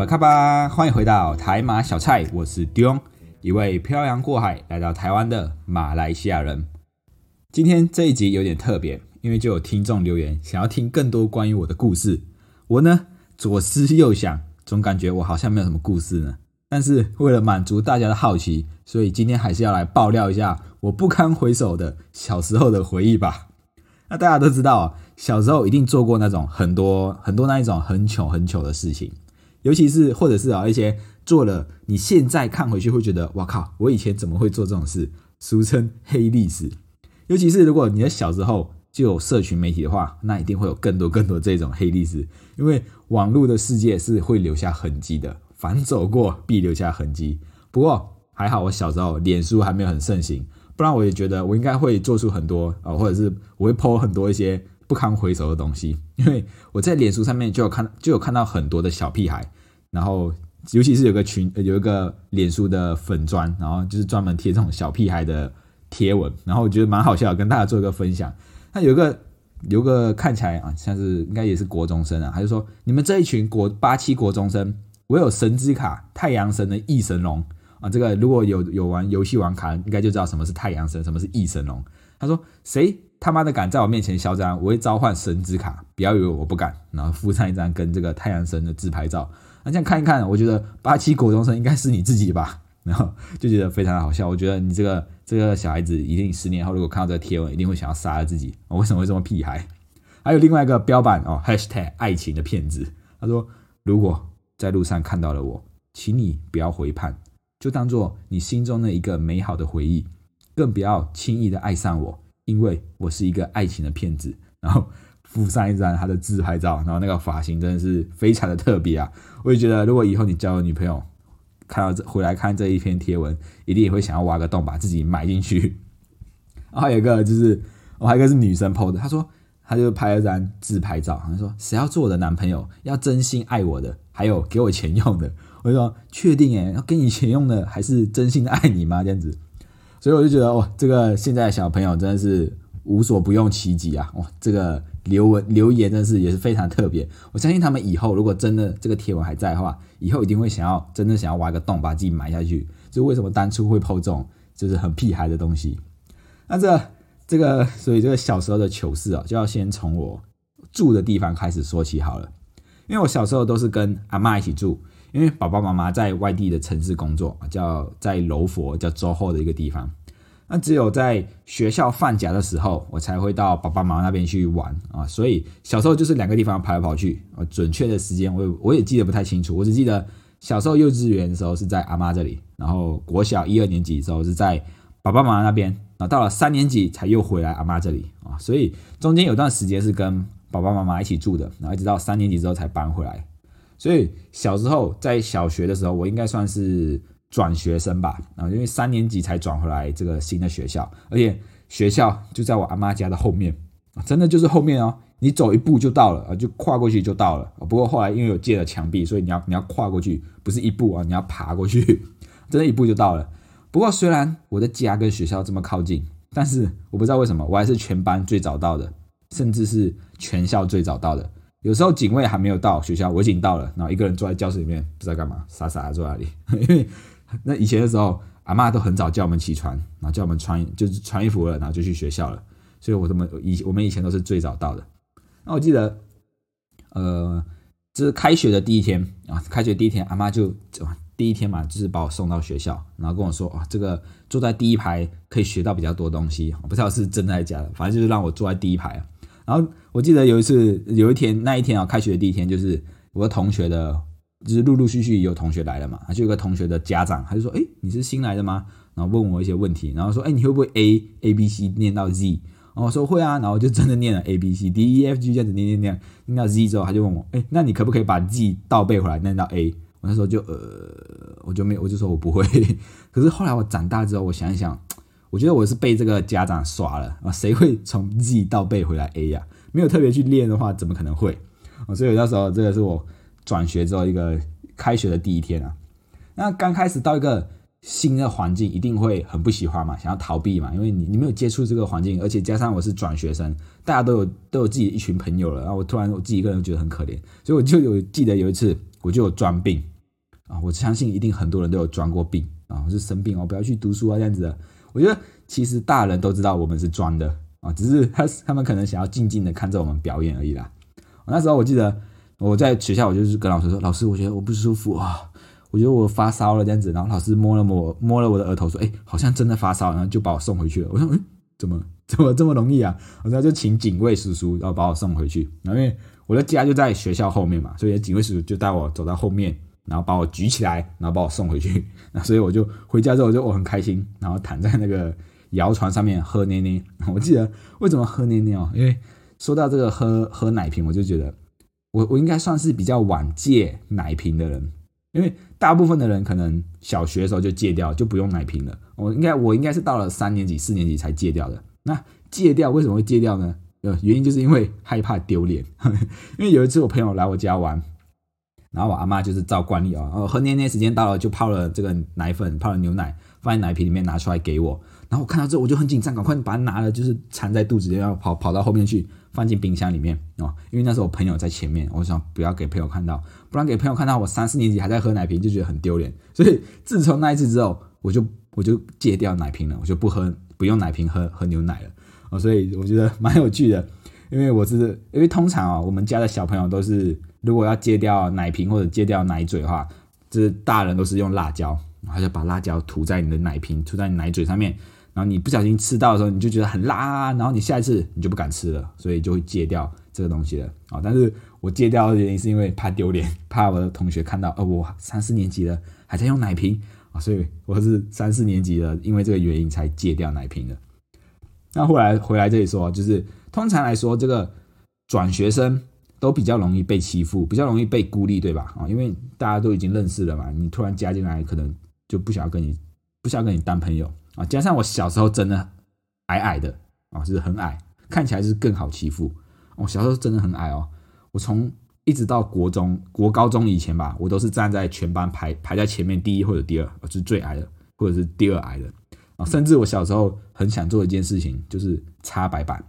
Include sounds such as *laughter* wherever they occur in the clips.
巴卡巴，欢迎回到台马小菜，我是 Dion，一位漂洋过海来到台湾的马来西亚人。今天这一集有点特别，因为就有听众留言想要听更多关于我的故事。我呢左思右想，总感觉我好像没有什么故事呢。但是为了满足大家的好奇，所以今天还是要来爆料一下我不堪回首的小时候的回忆吧。那大家都知道，小时候一定做过那种很多很多那一种很糗很糗的事情，尤其是或者是啊一些做了你现在看回去会觉得哇靠，我以前怎么会做这种事？俗称黑历史。尤其是如果你的小时候就有社群媒体的话，那一定会有更多更多这种黑历史，因为网络的世界是会留下痕迹的。反走过必留下痕迹。不过还好，我小时候脸书还没有很盛行，不然我也觉得我应该会做出很多啊，或者是我会 po 很多一些不堪回首的东西。因为我在脸书上面就有看，就有看到很多的小屁孩，然后尤其是有个群，有一个脸书的粉砖，然后就是专门贴这种小屁孩的贴文，然后我觉得蛮好笑，跟大家做一个分享。他有个有个看起来啊，像是应该也是国中生啊，他就说你们这一群国八七国中生。我有神之卡，太阳神的异神龙啊！这个如果有有玩游戏玩卡，应该就知道什么是太阳神，什么是异神龙。他说：“谁他妈的敢在我面前嚣张，我会召唤神之卡，不要以为我不敢。”然后附上一张跟这个太阳神的自拍照。那这样看一看，我觉得八七国中生应该是你自己吧？然后就觉得非常的好笑。我觉得你这个这个小孩子，一定十年后如果看到这个贴文，一定会想要杀了自己。我为什么会这么屁孩？还有另外一个标版哦，#hashtag 爱情的骗子。他说：“如果。”在路上看到了我，请你不要回判，就当做你心中的一个美好的回忆，更不要轻易的爱上我，因为我是一个爱情的骗子。然后附上一张他的自拍照，然后那个发型真的是非常的特别啊！我也觉得，如果以后你交了女朋友，看到这回来看这一篇贴文，一定也会想要挖个洞把自己埋进去。然后还有一个就是，我还有一个是女生 PO 的，她说。她就拍了张自拍照，她说：“谁要做我的男朋友，要真心爱我的，还有给我钱用的。”我就说：“确定诶，要给你钱用的，还是真心的爱你吗？”这样子，所以我就觉得，哇，这个现在的小朋友真的是无所不用其极啊！哇，这个留文留言真的是也是非常特别。我相信他们以后如果真的这个贴文还在的话，以后一定会想要真的想要挖个洞把自己埋下去。就为什么当初会抛这种就是很屁孩的东西？那这。这个，所以这个小时候的糗事啊，就要先从我住的地方开始说起好了。因为我小时候都是跟阿妈一起住，因为爸爸妈妈在外地的城市工作，叫在柔佛，叫周后的一个地方。那只有在学校放假的时候，我才会到爸爸妈妈那边去玩啊。所以小时候就是两个地方跑来跑去啊。准确的时间我也我也记得不太清楚，我只记得小时候幼稚园的时候是在阿妈这里，然后国小一二年级的时候是在爸爸妈妈那边。然后到了三年级才又回来阿妈这里啊，所以中间有段时间是跟爸爸妈妈一起住的，然后一直到三年级之后才搬回来。所以小时候在小学的时候，我应该算是转学生吧，啊，因为三年级才转回来这个新的学校，而且学校就在我阿妈家的后面啊，真的就是后面哦，你走一步就到了啊，就跨过去就到了。不过后来因为有借了墙壁，所以你要你要跨过去，不是一步啊，你要爬过去，真的一步就到了。不过，虽然我的家跟学校这么靠近，但是我不知道为什么，我还是全班最早到的，甚至是全校最早到的。有时候警卫还没有到学校，我已经到了，然后一个人坐在教室里面，不知道干嘛，傻傻的坐那里。*laughs* 因为那以前的时候，阿妈都很早叫我们起床，然后叫我们穿，就是穿衣服了，然后就去学校了。所以我们以我们以前都是最早到的。那我记得，呃，这是开学的第一天啊，开学第一天，阿妈就。第一天嘛，就是把我送到学校，然后跟我说：“啊，这个坐在第一排可以学到比较多东西。”不知道是真的还是假的，反正就是让我坐在第一排。然后我记得有一次，有一天那一天啊，开学的第一天，就是我的同学的，就是陆陆续续有同学来了嘛，就有个同学的家长，他就说：“哎，你是新来的吗？”然后问我一些问题，然后说：“哎，你会不会 A A B C 念到 Z？” 然后我说：“会啊。”然后就真的念了 A B C D E F G 这样子念念念，念到 Z 之后，他就问我：“哎，那你可不可以把 Z 倒背回来念到 A？” 我那时候就呃。我就没，我就说我不会。*laughs* 可是后来我长大之后，我想一想，我觉得我是被这个家长耍了啊！谁会从 Z 倒背回来 A 呀？没有特别去练的话，怎么可能会？所以那时候这个是我转学之后一个开学的第一天啊。那刚开始到一个新的环境，一定会很不喜欢嘛，想要逃避嘛，因为你你没有接触这个环境，而且加上我是转学生，大家都有都有自己一群朋友了，然后我突然我自己一个人觉得很可怜，所以我就有记得有一次我就有装病啊，我相信一定很多人都有装过病啊，我是生病哦，不要去读书啊这样子的。我觉得其实大人都知道我们是装的啊，只是他他们可能想要静静的看着我们表演而已啦。那时候我记得我在学校，我就是跟老师说：“老师，我觉得我不舒服啊，我觉得我发烧了这样子。”然后老师摸了摸摸了我的额头，说：“哎，好像真的发烧。”然后就把我送回去了。我说：“嗯，怎么怎么这么容易啊？”然后就请警卫叔叔，然后把我送回去。然后因为我的家就在学校后面嘛，所以警卫叔叔就带我走到后面，然后把我举起来，然后把我送回去。*laughs* 那所以我就回家之后，我就我很开心，然后躺在那个摇床上面喝奶奶。*laughs* 我记得为什么喝奶奶哦？因为说到这个喝喝奶瓶，我就觉得。我我应该算是比较晚戒奶瓶的人，因为大部分的人可能小学的时候就戒掉，就不用奶瓶了。我应该我应该是到了三年级、四年级才戒掉的。那戒掉为什么会戒掉呢？呃，原因就是因为害怕丢脸。*laughs* 因为有一次我朋友来我家玩，然后我阿妈就是照惯例啊，喝奶奶时间到了，就泡了这个奶粉，泡了牛奶，放在奶瓶里面拿出来给我。然后我看到之后我就很紧张，赶快把它拿了，就是藏在肚子里，然后跑跑到后面去。放进冰箱里面哦，因为那时候我朋友在前面，我想不要给朋友看到，不然给朋友看到我三四年级还在喝奶瓶，就觉得很丢脸。所以自从那一次之后，我就我就戒掉奶瓶了，我就不喝不用奶瓶喝喝牛奶了哦。所以我觉得蛮有趣的，因为我是因为通常啊，我们家的小朋友都是如果要戒掉奶瓶或者戒掉奶嘴的话，就是大人都是用辣椒，然后就把辣椒涂在你的奶瓶、涂在你奶嘴上面。然后你不小心吃到的时候，你就觉得很辣，然后你下一次你就不敢吃了，所以就会戒掉这个东西了啊。但是我戒掉的原因是因为怕丢脸，怕我的同学看到，哦，我三四年级了还在用奶瓶啊，所以我是三四年级了，因为这个原因才戒掉奶瓶的。那后来回来这里说，就是通常来说，这个转学生都比较容易被欺负，比较容易被孤立，对吧？啊，因为大家都已经认识了嘛，你突然加进来，可能就不想要跟你，不想要跟你当朋友。啊，加上我小时候真的矮矮的啊，就是很矮，看起来是更好欺负。我小时候真的很矮哦，我从一直到国中、国高中以前吧，我都是站在全班排排在前面第一或者第二，是最矮的，或者是第二矮的啊。甚至我小时候很想做一件事情，就是擦白板，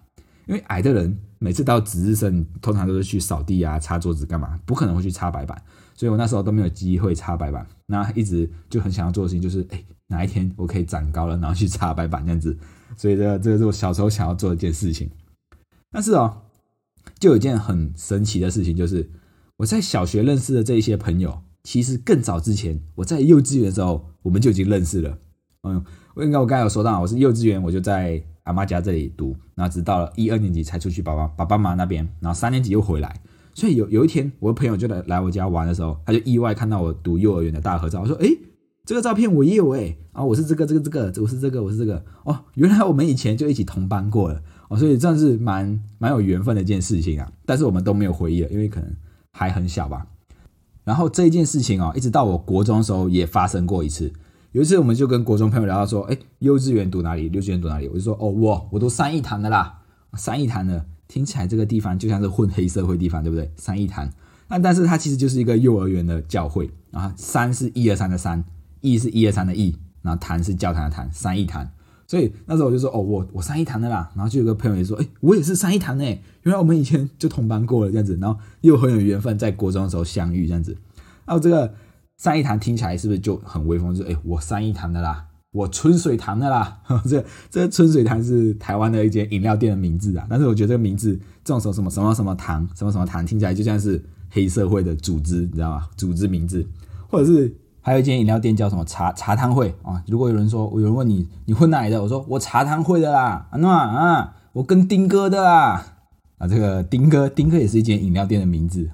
因为矮的人每次到值日生，通常都是去扫地啊、擦桌子干嘛，不可能会去擦白板，所以我那时候都没有机会擦白板。那一直就很想要做的事情，就是哎。哪一天我可以长高了，然后去擦白板这样子，所以这这个是我小时候想要做的一件事情。但是哦，就有一件很神奇的事情，就是我在小学认识的这一些朋友，其实更早之前我在幼稚园的时候，我们就已经认识了。嗯，我应该我刚才有说到，我是幼稚园我就在阿妈家这里读，然后直到了一二年级才出去爸爸爸爸妈那边，然后三年级又回来。所以有有一天，我的朋友就来来我家玩的时候，他就意外看到我读幼儿园的大合照，我说：“哎。”这个照片我也有哎啊，我是这个这个这个，我是这个我是这个哦，*laughs* 原来我们以前就一起同班过了哦，所以这是蛮蛮有缘分的一件事情啊。但是我们都没有回忆了，因为可能还很小吧。然后这一件事情哦，一直到我国中的时候也发生过一次。有一次我们就跟国中朋友聊到说，哎，幼稚园读哪里？幼稚园读哪里？我就说，哦，我我读三义堂的啦。三义堂的听起来这个地方就像是混黑社会地方，对不对？三义堂，那但是它其实就是一个幼儿园的教会啊。三是一二三的三。义是一二三的义，然后堂是教堂的堂，三义堂。所以那时候我就说，哦，我我三义堂的啦。然后就有个朋友也说，哎，我也是三义堂的。原来我们以前就同班过了这样子，然后又很有缘分，在国中的时候相遇这样子。然后这个三义堂听起来是不是就很威风？就是哎，我三义堂的啦，我春水堂的啦。*laughs* 这这春水堂是台湾的一间饮料店的名字啊。但是我觉得这个名字，这种什么什么什么什么堂，什么什么堂，听起来就像是黑社会的组织，你知道吗？组织名字，或者是。还有一间饮料店叫什么茶茶汤会啊？如果有人说我，有人问你你混哪里的？我说我茶汤会的啦，啊那啊，我跟丁哥的啦啊，这个丁哥丁哥也是一间饮料店的名字，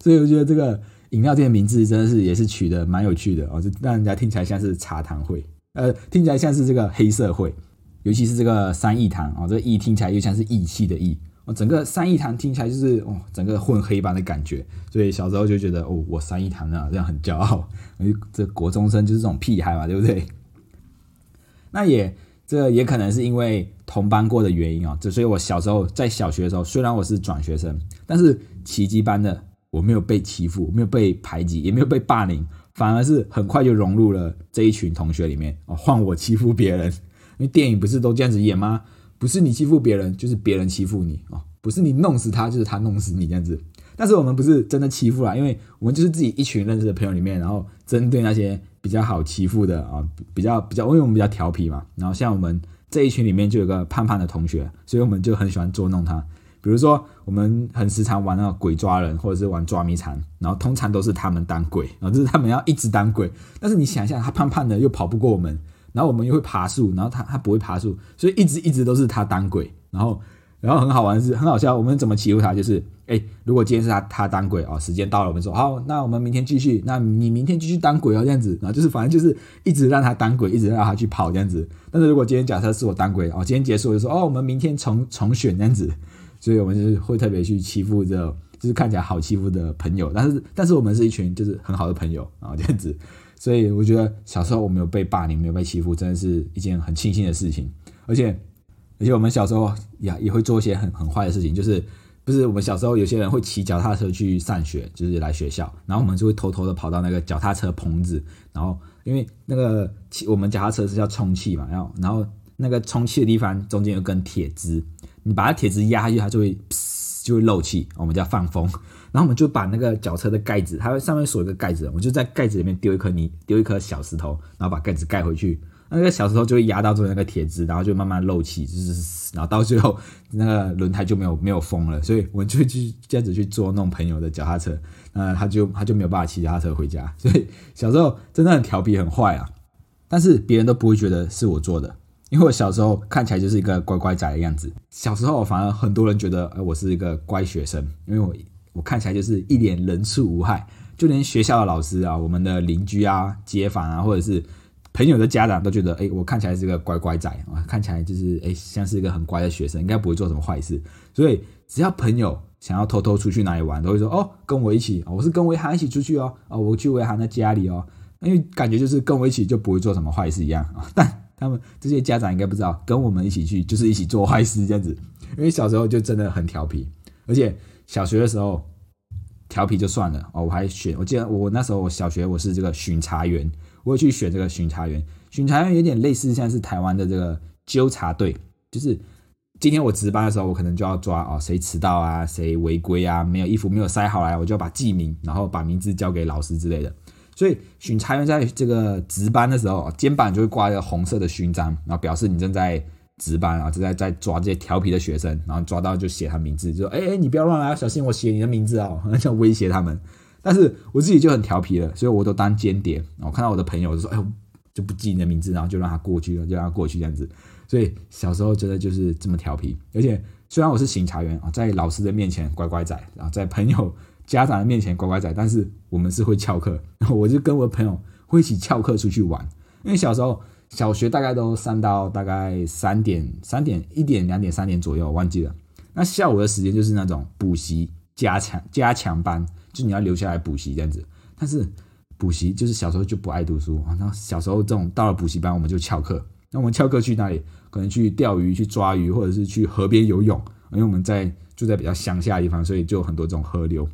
所以我觉得这个饮料店的名字真的是也是取得蛮有趣的哦，就让人家听起来像是茶堂会，呃，听起来像是这个黑社会，尤其是这个三义堂啊，这个义听起来又像是义气的义哦，整个三义堂听起来就是哦，整个混黑帮的感觉，所以小时候就觉得哦，我三义堂啊，这样很骄傲。因为这国中生就是这种屁孩嘛，对不对？那也这也可能是因为同班过的原因啊，就所以我小时候在小学的时候，虽然我是转学生，但是奇迹般的我没有被欺负，没有被排挤，也没有被霸凌，反而是很快就融入了这一群同学里面哦，换我欺负别人，因为电影不是都这样子演吗？不是你欺负别人，就是别人欺负你哦，不是你弄死他，就是他弄死你这样子。但是我们不是真的欺负啦，因为我们就是自己一群认识的朋友里面，然后针对那些比较好欺负的啊，比较比较，因为我们比较调皮嘛。然后像我们这一群里面就有个胖胖的同学，所以我们就很喜欢捉弄他。比如说，我们很时常玩那个鬼抓人，或者是玩抓迷藏，然后通常都是他们当鬼，然后就是他们要一直当鬼。但是你想一下，他胖胖的又跑不过我们，然后我们又会爬树，然后他他不会爬树，所以一直一直都是他当鬼，然后。然后很好玩的是，很好笑。我们怎么欺负他？就是，哎，如果今天是他他当鬼哦，时间到了，我们说好，那我们明天继续。那你明天继续当鬼哦，这样子。然后就是反正就是一直让他当鬼，一直让他去跑这样子。但是如果今天假设是我当鬼哦，今天结束就说哦，我们明天重重选这样子。所以我们就是会特别去欺负这，就是看起来好欺负的朋友。但是但是我们是一群就是很好的朋友啊，这样子。所以我觉得小时候我没有被霸凌，没有被欺负，真的是一件很庆幸的事情，而且。而且我们小时候也也会做一些很很坏的事情，就是不是我们小时候有些人会骑脚踏车去上学，就是来学校，然后我们就会偷偷的跑到那个脚踏车棚子，然后因为那个我们脚踏车是要充气嘛，然后然后那个充气的地方中间有根铁枝，你把它铁枝压下去，它就会 *laughs* 就会漏气，我们叫放风，然后我们就把那个脚车的盖子，它上面锁一个盖子，我就在盖子里面丢一颗泥，丢一颗小石头，然后把盖子盖回去。那个小石头就会压到中间那个铁枝，然后就慢慢漏气，就是然后到最后那个轮胎就没有没有风了，所以我们就去这样子去捉弄朋友的脚踏车，那他就他就没有办法骑脚踏车回家。所以小时候真的很调皮很坏啊，但是别人都不会觉得是我做的，因为我小时候看起来就是一个乖乖仔的样子。小时候反而很多人觉得，呃，我是一个乖学生，因为我我看起来就是一脸人畜无害，就连学校的老师啊、我们的邻居啊、街坊啊，或者是。朋友的家长都觉得，哎，我看起来是个乖乖仔啊，看起来就是哎，像是一个很乖的学生，应该不会做什么坏事。所以只要朋友想要偷偷出去哪里玩，都会说，哦，跟我一起，我是跟维涵一起出去哦，哦，我去维涵的家里哦，因为感觉就是跟我一起就不会做什么坏事一样啊。但他们这些家长应该不知道，跟我们一起去就是一起做坏事这样子。因为小时候就真的很调皮，而且小学的时候调皮就算了哦，我还选，我记得我那时候我小学我是这个巡查员。我会去选这个巡查员，巡查员有点类似像是台湾的这个纠察队，就是今天我值班的时候，我可能就要抓哦谁迟到啊，谁违规啊，没有衣服没有塞好来，我就要把记名，然后把名字交给老师之类的。所以巡查员在这个值班的时候，肩膀就会挂一个红色的勋章，然后表示你正在值班啊，正在在抓这些调皮的学生，然后抓到就写他名字，就说哎哎你不要乱来，小心我写你的名字啊，像威胁他们。但是我自己就很调皮了，所以我都当间谍。我看到我的朋友就说：“哎呦，就不记你的名字，然后就让他过去了，就让他过去这样子。”所以小时候真的就是这么调皮。而且虽然我是巡查员啊，在老师的面前乖乖仔，然后在朋友家长的面前乖乖仔，但是我们是会翘课。然 *laughs* 后我就跟我的朋友会一起翘课出去玩。因为小时候小学大概都上到大概三点、三点、一点、两点、三点左右，忘记了。那下午的时间就是那种补习加强加强班。就你要留下来补习这样子，但是补习就是小时候就不爱读书啊。那小时候这种到了补习班，我们就翘课。那我们翘课去哪里？可能去钓鱼、去抓鱼，或者是去河边游泳。因为我们在住在比较乡下的地方，所以就有很多这种河流。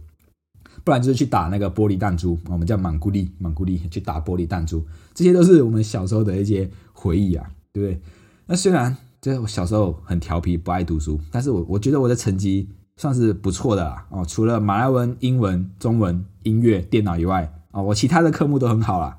不然就是去打那个玻璃弹珠，我们叫满固力，满固力去打玻璃弹珠。这些都是我们小时候的一些回忆啊，对不对？那虽然这我小时候很调皮，不爱读书，但是我我觉得我的成绩。算是不错的啦哦，除了马来文、英文、中文、音乐、电脑以外啊，我其他的科目都很好啦。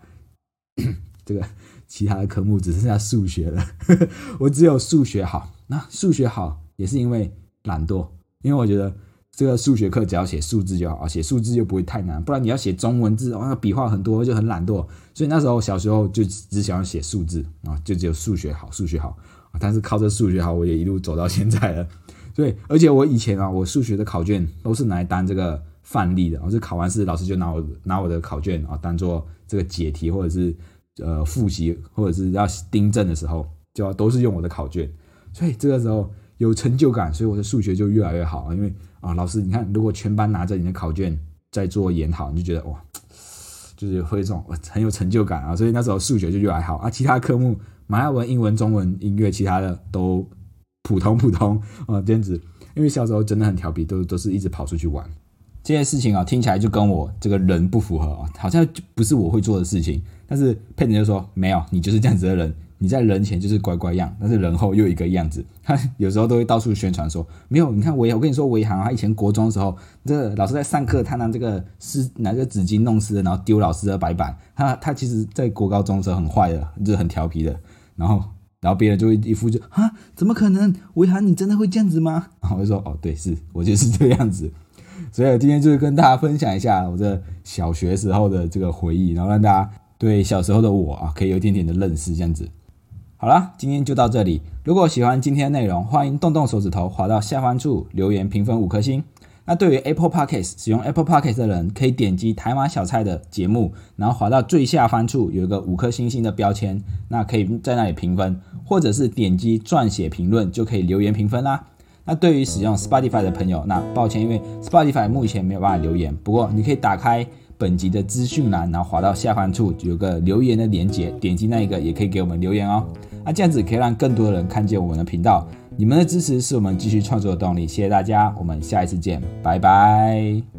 *coughs* 这个其他的科目只剩下数学了，*laughs* 我只有数学好。那数学好也是因为懒惰，因为我觉得这个数学课只要写数字就好啊，写数字就不会太难。不然你要写中文字，哇，笔画很多就很懒惰。所以那时候小时候就只想要写数字啊，就只有数学好，数学好。但是靠着数学好，我也一路走到现在了。所以，而且我以前啊，我数学的考卷都是拿来当这个范例的，我是考完试，老师就拿我拿我的考卷啊当做这个解题，或者是呃复习，或者是要订正的时候，就都是用我的考卷。所以这个时候有成就感，所以我的数学就越来越好啊。因为啊，老师，你看，如果全班拿着你的考卷在做研讨，你就觉得哇，就是会这种很有成就感啊。所以那时候数学就越来好啊。其他科目，马来文、英文、中文、音乐，其他的都普通普通啊，这样子。因为小时候真的很调皮，都都是一直跑出去玩。这件事情啊，听起来就跟我这个人不符合啊，好像就不是我会做的事情。但是佩妮就说：“没有，你就是这样子的人，你在人前就是乖乖样，但是人后又一个样子。”有时候都会到处宣传说：“没有，你看维，我跟你说维航，他以前国中的时候，这老师在上课，他拿这个湿拿个纸巾弄湿，然后丢老师的白板。他他其实在国高中的时候很坏的，就是很调皮的。然后然后别人就会一副就啊，怎么可能？维航你真的会这样子吗？然后我就说：哦，对，是我就是这个样子。”所以今天就是跟大家分享一下我这小学时候的这个回忆，然后让大家对小时候的我啊，可以有一点点的认识。这样子，好啦，今天就到这里。如果喜欢今天的内容，欢迎动动手指头滑到下方处留言评分五颗星。那对于 Apple Podcast 使用 Apple Podcast 的人，可以点击台马小菜的节目，然后滑到最下方处有一个五颗星星的标签，那可以在那里评分，或者是点击撰写评论就可以留言评分啦。那对于使用 Spotify 的朋友，那抱歉，因为 Spotify 目前没有办法留言。不过你可以打开本集的资讯栏，然后滑到下方处有个留言的连接，点击那一个也可以给我们留言哦。那这样子可以让更多的人看见我们的频道。你们的支持是我们继续创作的动力，谢谢大家，我们下一次见，拜拜。